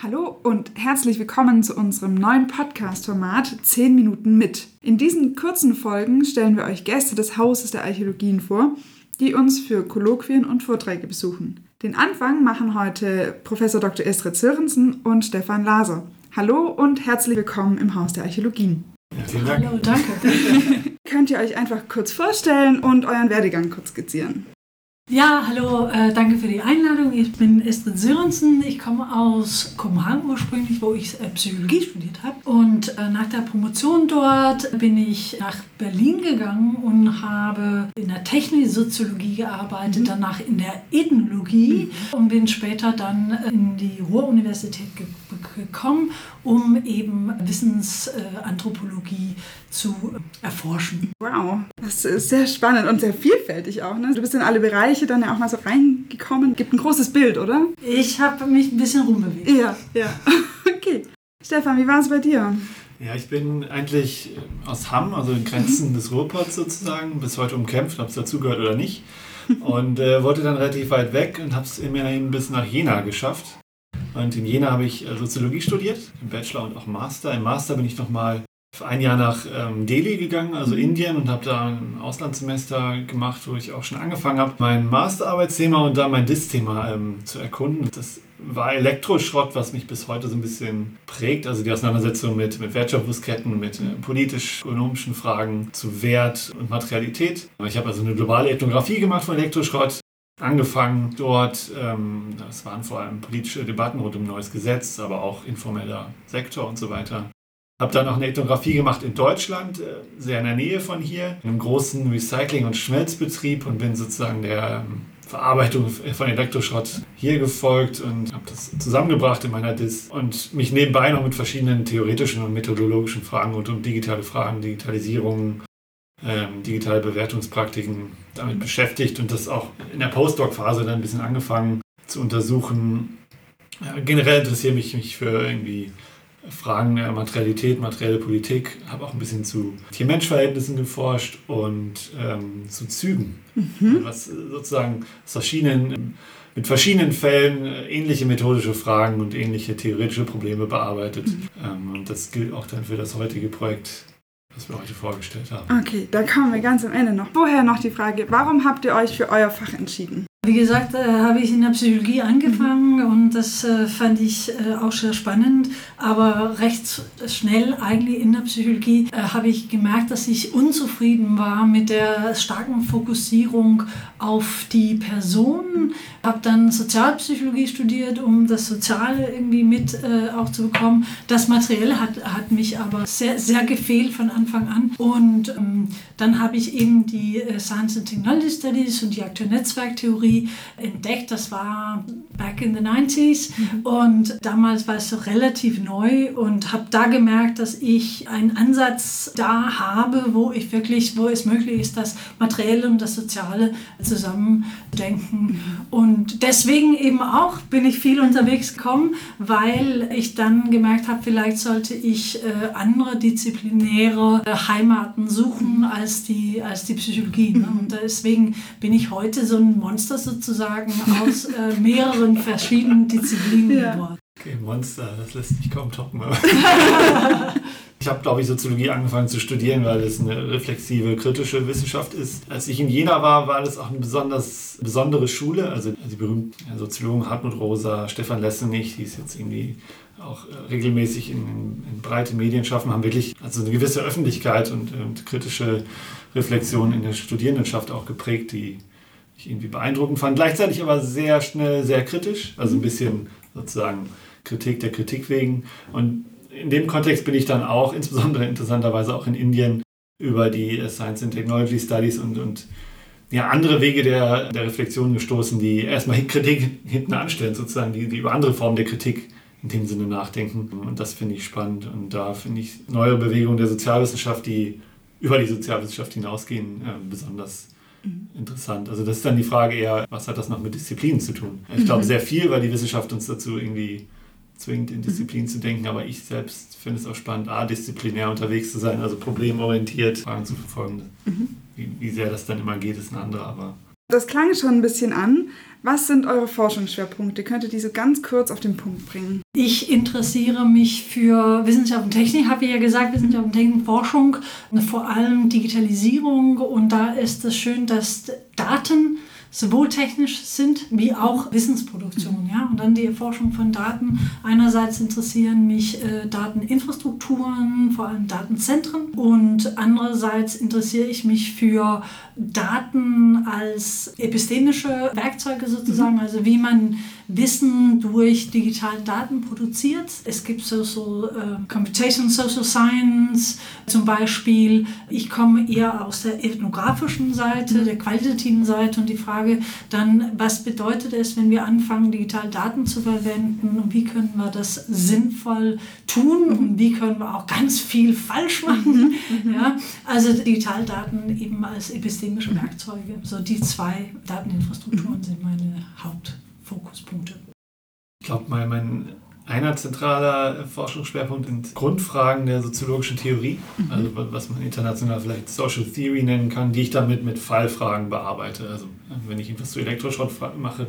Hallo und herzlich willkommen zu unserem neuen Podcast-Format 10 Minuten mit. In diesen kurzen Folgen stellen wir euch Gäste des Hauses der Archäologien vor, die uns für Kolloquien und Vorträge besuchen. Den Anfang machen heute Professor Dr. Estrid Sörensen und Stefan Laser. Hallo und herzlich willkommen im Haus der Archäologien. Ja, vielen Dank. Hallo, danke. Könnt ihr euch einfach kurz vorstellen und euren Werdegang kurz skizzieren? Ja, hallo, äh, danke für die Einladung. Ich bin Estrid Sörensen. Ich komme aus Kopenhagen ursprünglich, wo ich äh, Psychologie studiert habe. Und äh, nach der Promotion dort bin ich nach Berlin gegangen und habe in der Techniksoziologie gearbeitet, mhm. danach in der Ethnologie mhm. und bin später dann äh, in die Ruhr-Universität ge gekommen, um eben Wissensanthropologie zu erforschen. Wow, das ist sehr spannend und sehr vielfältig auch. Ne? Du bist in alle Bereiche dann ja auch mal so reingekommen. Gibt ein großes Bild, oder? Ich habe mich ein bisschen rumbewegt. Ja, ja. Okay. Stefan, wie war es bei dir? Ja, ich bin eigentlich aus Hamm, also in Grenzen mhm. des Ruhrpots sozusagen, bis heute umkämpft, ob es dazugehört oder nicht. Und äh, wollte dann relativ weit weg und habe es immerhin bis nach Jena geschafft. Und in Jena habe ich äh, Soziologie studiert, im Bachelor und auch Master. Im Master bin ich nochmal ein Jahr nach ähm, Delhi gegangen, also. Indien, und habe da ein Auslandssemester gemacht, wo ich auch schon angefangen habe, mein Masterarbeitsthema und da mein DIS-Thema ähm, zu erkunden. Das war Elektroschrott, was mich bis heute so ein bisschen prägt. Also die Auseinandersetzung mit, mit Wertschöpfungsketten, mit äh, politisch-ökonomischen Fragen zu Wert und Materialität. Ich habe also eine globale Ethnographie gemacht von Elektroschrott angefangen dort. Ähm, das waren vor allem politische Debatten rund um neues Gesetz, aber auch informeller Sektor und so weiter. Habe dann noch eine Ethnographie gemacht in Deutschland, äh, sehr in der Nähe von hier, in einem großen Recycling- und Schmelzbetrieb und bin sozusagen der ähm, Verarbeitung von Elektroschrott hier gefolgt und habe das zusammengebracht in meiner Dis und mich nebenbei noch mit verschiedenen theoretischen und methodologischen Fragen rund um digitale Fragen, Digitalisierung, ähm, digitale Bewertungspraktiken damit beschäftigt und das auch in der Postdoc-Phase dann ein bisschen angefangen zu untersuchen. Ja, generell interessiere mich, mich für irgendwie Fragen der Materialität, materielle Politik, habe auch ein bisschen zu Tier-Mensch-Verhältnissen geforscht und ähm, zu Zügen, mhm. was sozusagen aus verschiedenen, mit verschiedenen Fällen ähnliche methodische Fragen und ähnliche theoretische Probleme bearbeitet. Mhm. Ähm, und das gilt auch dann für das heutige Projekt was wir heute vorgestellt haben. Okay, da kommen wir ganz am Ende noch. Vorher noch die Frage, warum habt ihr euch für euer Fach entschieden? Wie gesagt, äh, habe ich in der Psychologie angefangen mhm. und das äh, fand ich äh, auch sehr spannend. Aber recht schnell eigentlich in der Psychologie äh, habe ich gemerkt, dass ich unzufrieden war mit der starken Fokussierung auf die Person. Habe dann Sozialpsychologie studiert, um das Soziale irgendwie mit äh, auch zu bekommen. Das Materielle hat, hat mich aber sehr, sehr gefehlt von Anfang an. Und ähm, dann habe ich eben die äh, Science and Technology Studies und die Entdeckt. Das war back in the 90s mhm. und damals war es so relativ neu und habe da gemerkt, dass ich einen Ansatz da habe, wo ich wirklich, wo es möglich ist, das Materielle und das Soziale zusammendenken. Mhm. Und deswegen eben auch bin ich viel unterwegs gekommen, weil ich dann gemerkt habe, vielleicht sollte ich äh, andere disziplinäre äh, Heimaten suchen als die, als die Psychologie. Ne? Und deswegen bin ich heute so ein Monster sozusagen aus äh, mehreren verschiedenen Disziplinen ja. geworden. Okay, Monster, das lässt mich kaum toppen. ich habe, glaube ich, Soziologie angefangen zu studieren, weil es eine reflexive, kritische Wissenschaft ist. Als ich in Jena war, war das auch eine besonders besondere Schule. Also die berühmten Soziologen Hartmut Rosa, Stefan Lessenich, die ist jetzt irgendwie auch äh, regelmäßig in, in, breite Medien schaffen, haben wirklich also eine gewisse Öffentlichkeit und, und kritische Reflexion in der Studierendenschaft auch geprägt, die ich irgendwie beeindruckend fand. Gleichzeitig aber sehr schnell sehr kritisch, also ein bisschen sozusagen Kritik der Kritik wegen. Und in dem Kontext bin ich dann auch, insbesondere interessanterweise auch in Indien, über die Science and Technology Studies und, und ja, andere Wege der, der Reflexion gestoßen, die erstmal Kritik hinten anstellen, sozusagen, die, die über andere Formen der Kritik in dem Sinne nachdenken. Und das finde ich spannend. Und da finde ich neue Bewegungen der Sozialwissenschaft, die über die Sozialwissenschaft hinausgehen, äh, besonders Mhm. Interessant. Also das ist dann die Frage eher, was hat das noch mit Disziplinen zu tun? Ich glaube mhm. sehr viel, weil die Wissenschaft uns dazu irgendwie zwingt, in Disziplinen mhm. zu denken, aber ich selbst finde es auch spannend, a, disziplinär unterwegs zu sein, also problemorientiert Fragen zu verfolgen. Mhm. Wie, wie sehr das dann immer geht, ist ein anderer, aber Das klang schon ein bisschen an. Was sind eure Forschungsschwerpunkte? Könnt ihr diese ganz kurz auf den Punkt bringen? Ich interessiere mich für Wissenschaft und Technik, habe ich ja gesagt, Wissenschaft und Technik, Forschung, vor allem Digitalisierung. Und da ist es schön, dass Daten sowohl technisch sind wie auch Wissensproduktion. Ja? Und dann die Erforschung von Daten. Einerseits interessieren mich äh, Dateninfrastrukturen, vor allem Datenzentren. Und andererseits interessiere ich mich für Daten als epistemische Werkzeuge sozusagen, mhm. also wie man Wissen durch digitale Daten produziert. Es gibt Social äh, Computation, Social Science zum Beispiel. Ich komme eher aus der ethnografischen Seite, mhm. der qualitativen Seite und die Frage dann, was bedeutet es, wenn wir anfangen, digitale Daten zu verwenden und wie können wir das sinnvoll tun mhm. und wie können wir auch ganz viel falsch machen. Mhm. Ja, also Digitaldaten eben als epistemische Werkzeuge. So die zwei Dateninfrastrukturen sind meine Haupt. Fokuspunkte? Ich glaube, mein, mein einer zentraler Forschungsschwerpunkt sind Grundfragen der soziologischen Theorie, mhm. also was man international vielleicht Social Theory nennen kann, die ich damit mit Fallfragen bearbeite. Also wenn ich etwas zu Elektroschrott mache,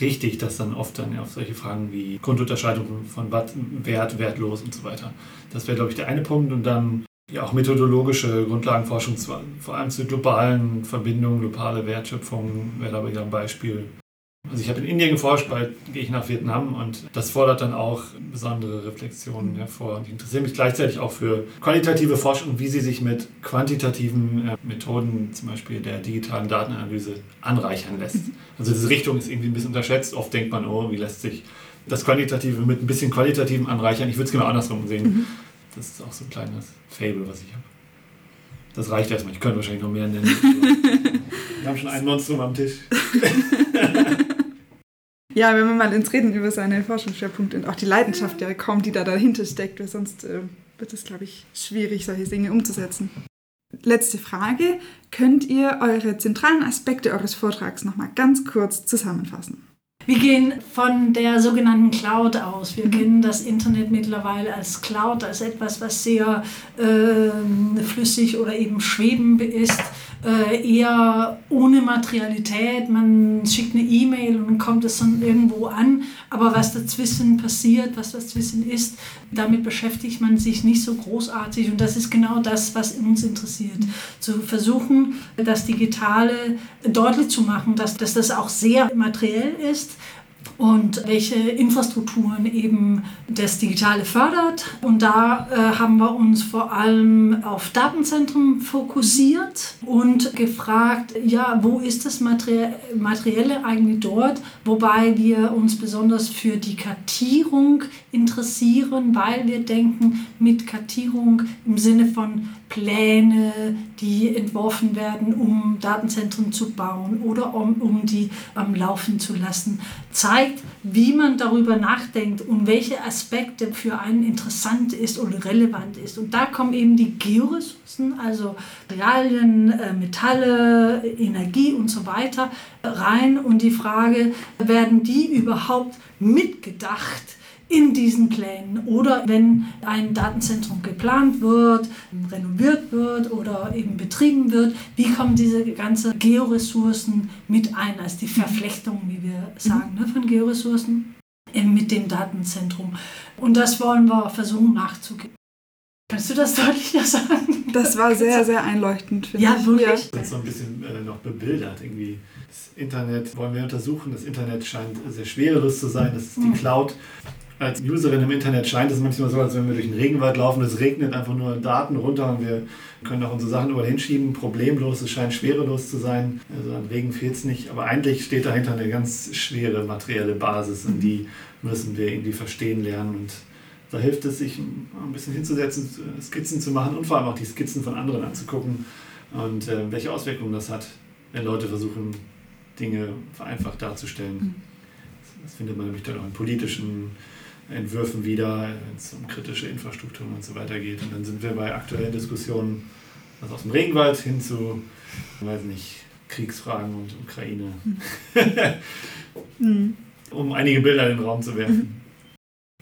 richte ich das dann oft dann auf solche Fragen wie Grundunterscheidung von Wert, wertlos und so weiter. Das wäre, glaube ich, der eine Punkt. Und dann ja auch methodologische Grundlagenforschung, vor allem zu globalen Verbindungen, globale Wertschöpfung wäre da wieder ein Beispiel. Also ich habe in Indien geforscht, bald gehe ich nach Vietnam und das fordert dann auch besondere Reflexionen hervor. Ich interessiere mich gleichzeitig auch für qualitative Forschung, wie sie sich mit quantitativen äh, Methoden, zum Beispiel der digitalen Datenanalyse, anreichern lässt. Also diese Richtung ist irgendwie ein bisschen unterschätzt. Oft denkt man, oh, wie lässt sich das Quantitative mit ein bisschen Qualitativen anreichern. Ich würde es genau andersrum sehen. Mhm. Das ist auch so ein kleines Fable, was ich habe. Das reicht erstmal. Ich könnte wahrscheinlich noch mehr nennen. Wir haben schon ein Monstrum am Tisch. Ja, wenn man mal ins Reden über seine Forschungsschwerpunkte und auch die Leidenschaft ja kommt, die da dahinter steckt, weil sonst äh, wird es, glaube ich, schwierig, solche Dinge umzusetzen. Letzte Frage. Könnt ihr eure zentralen Aspekte eures Vortrags nochmal ganz kurz zusammenfassen? Wir gehen von der sogenannten Cloud aus. Wir mhm. kennen das Internet mittlerweile als Cloud, als etwas, was sehr äh, flüssig oder eben schwebend ist äh, eher ohne Materialität. Man schickt eine E-Mail und dann kommt es dann irgendwo an. Aber was dazwischen passiert, was dazwischen ist, damit beschäftigt man sich nicht so großartig. Und das ist genau das, was uns interessiert. Zu versuchen, das Digitale deutlich zu machen, dass, dass das auch sehr materiell ist und welche Infrastrukturen eben das Digitale fördert. Und da äh, haben wir uns vor allem auf Datenzentren fokussiert und gefragt, ja, wo ist das Materielle eigentlich dort? Wobei wir uns besonders für die Kartierung interessieren, weil wir denken, mit Kartierung im Sinne von Pläne, die entworfen werden, um Datenzentren zu bauen oder um, um die am Laufen zu lassen, zeigt, wie man darüber nachdenkt und welche Aspekte für einen interessant ist oder relevant ist. Und da kommen eben die Georessourcen, also Materialien, äh, Metalle, Energie und so weiter rein und die Frage, werden die überhaupt mitgedacht? In diesen Plänen oder wenn ein Datenzentrum geplant wird, renoviert wird oder eben betrieben wird, wie kommen diese ganzen Georessourcen mit ein, als die Verflechtung, wie wir sagen, ne, von Georessourcen mit dem Datenzentrum. Und das wollen wir versuchen nachzugehen. Kannst du das deutlicher sagen? Das war sehr, sehr einleuchtend. Ja, ich. wirklich. Das ist so ein bisschen äh, noch bebildert irgendwie. Das Internet wollen wir untersuchen. Das Internet scheint sehr schwerelos zu sein. Das ist die mhm. Cloud als Userin im Internet scheint es manchmal so, als wenn wir durch den Regenwald laufen, es regnet einfach nur Daten runter und wir können auch unsere Sachen überall hinschieben, problemlos, es scheint schwerelos zu sein, also an Regen fehlt es nicht, aber eigentlich steht dahinter eine ganz schwere materielle Basis und die müssen wir irgendwie verstehen lernen. Und da hilft es, sich ein bisschen hinzusetzen, Skizzen zu machen und vor allem auch die Skizzen von anderen anzugucken. Und äh, welche Auswirkungen das hat, wenn Leute versuchen, Dinge vereinfacht darzustellen. Mhm. Das findet man nämlich dann auch in politischen Entwürfen wieder, wenn es um kritische Infrastrukturen und so weiter geht. Und dann sind wir bei aktuellen Diskussionen, also aus dem Regenwald hin zu, weiß nicht, Kriegsfragen und Ukraine. Mhm. um einige Bilder in den Raum zu werfen.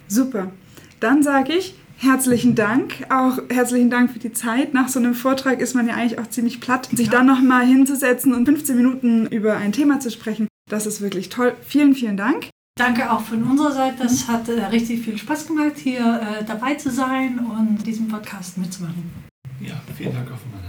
Super. Dann sage ich Herzlichen Dank. Auch herzlichen Dank für die Zeit. Nach so einem Vortrag ist man ja eigentlich auch ziemlich platt. Sich dann nochmal hinzusetzen und 15 Minuten über ein Thema zu sprechen, das ist wirklich toll. Vielen, vielen Dank. Danke auch von unserer Seite. Das hat äh, richtig viel Spaß gemacht, hier äh, dabei zu sein und diesen Podcast mitzumachen. Ja, vielen Dank auch von meiner.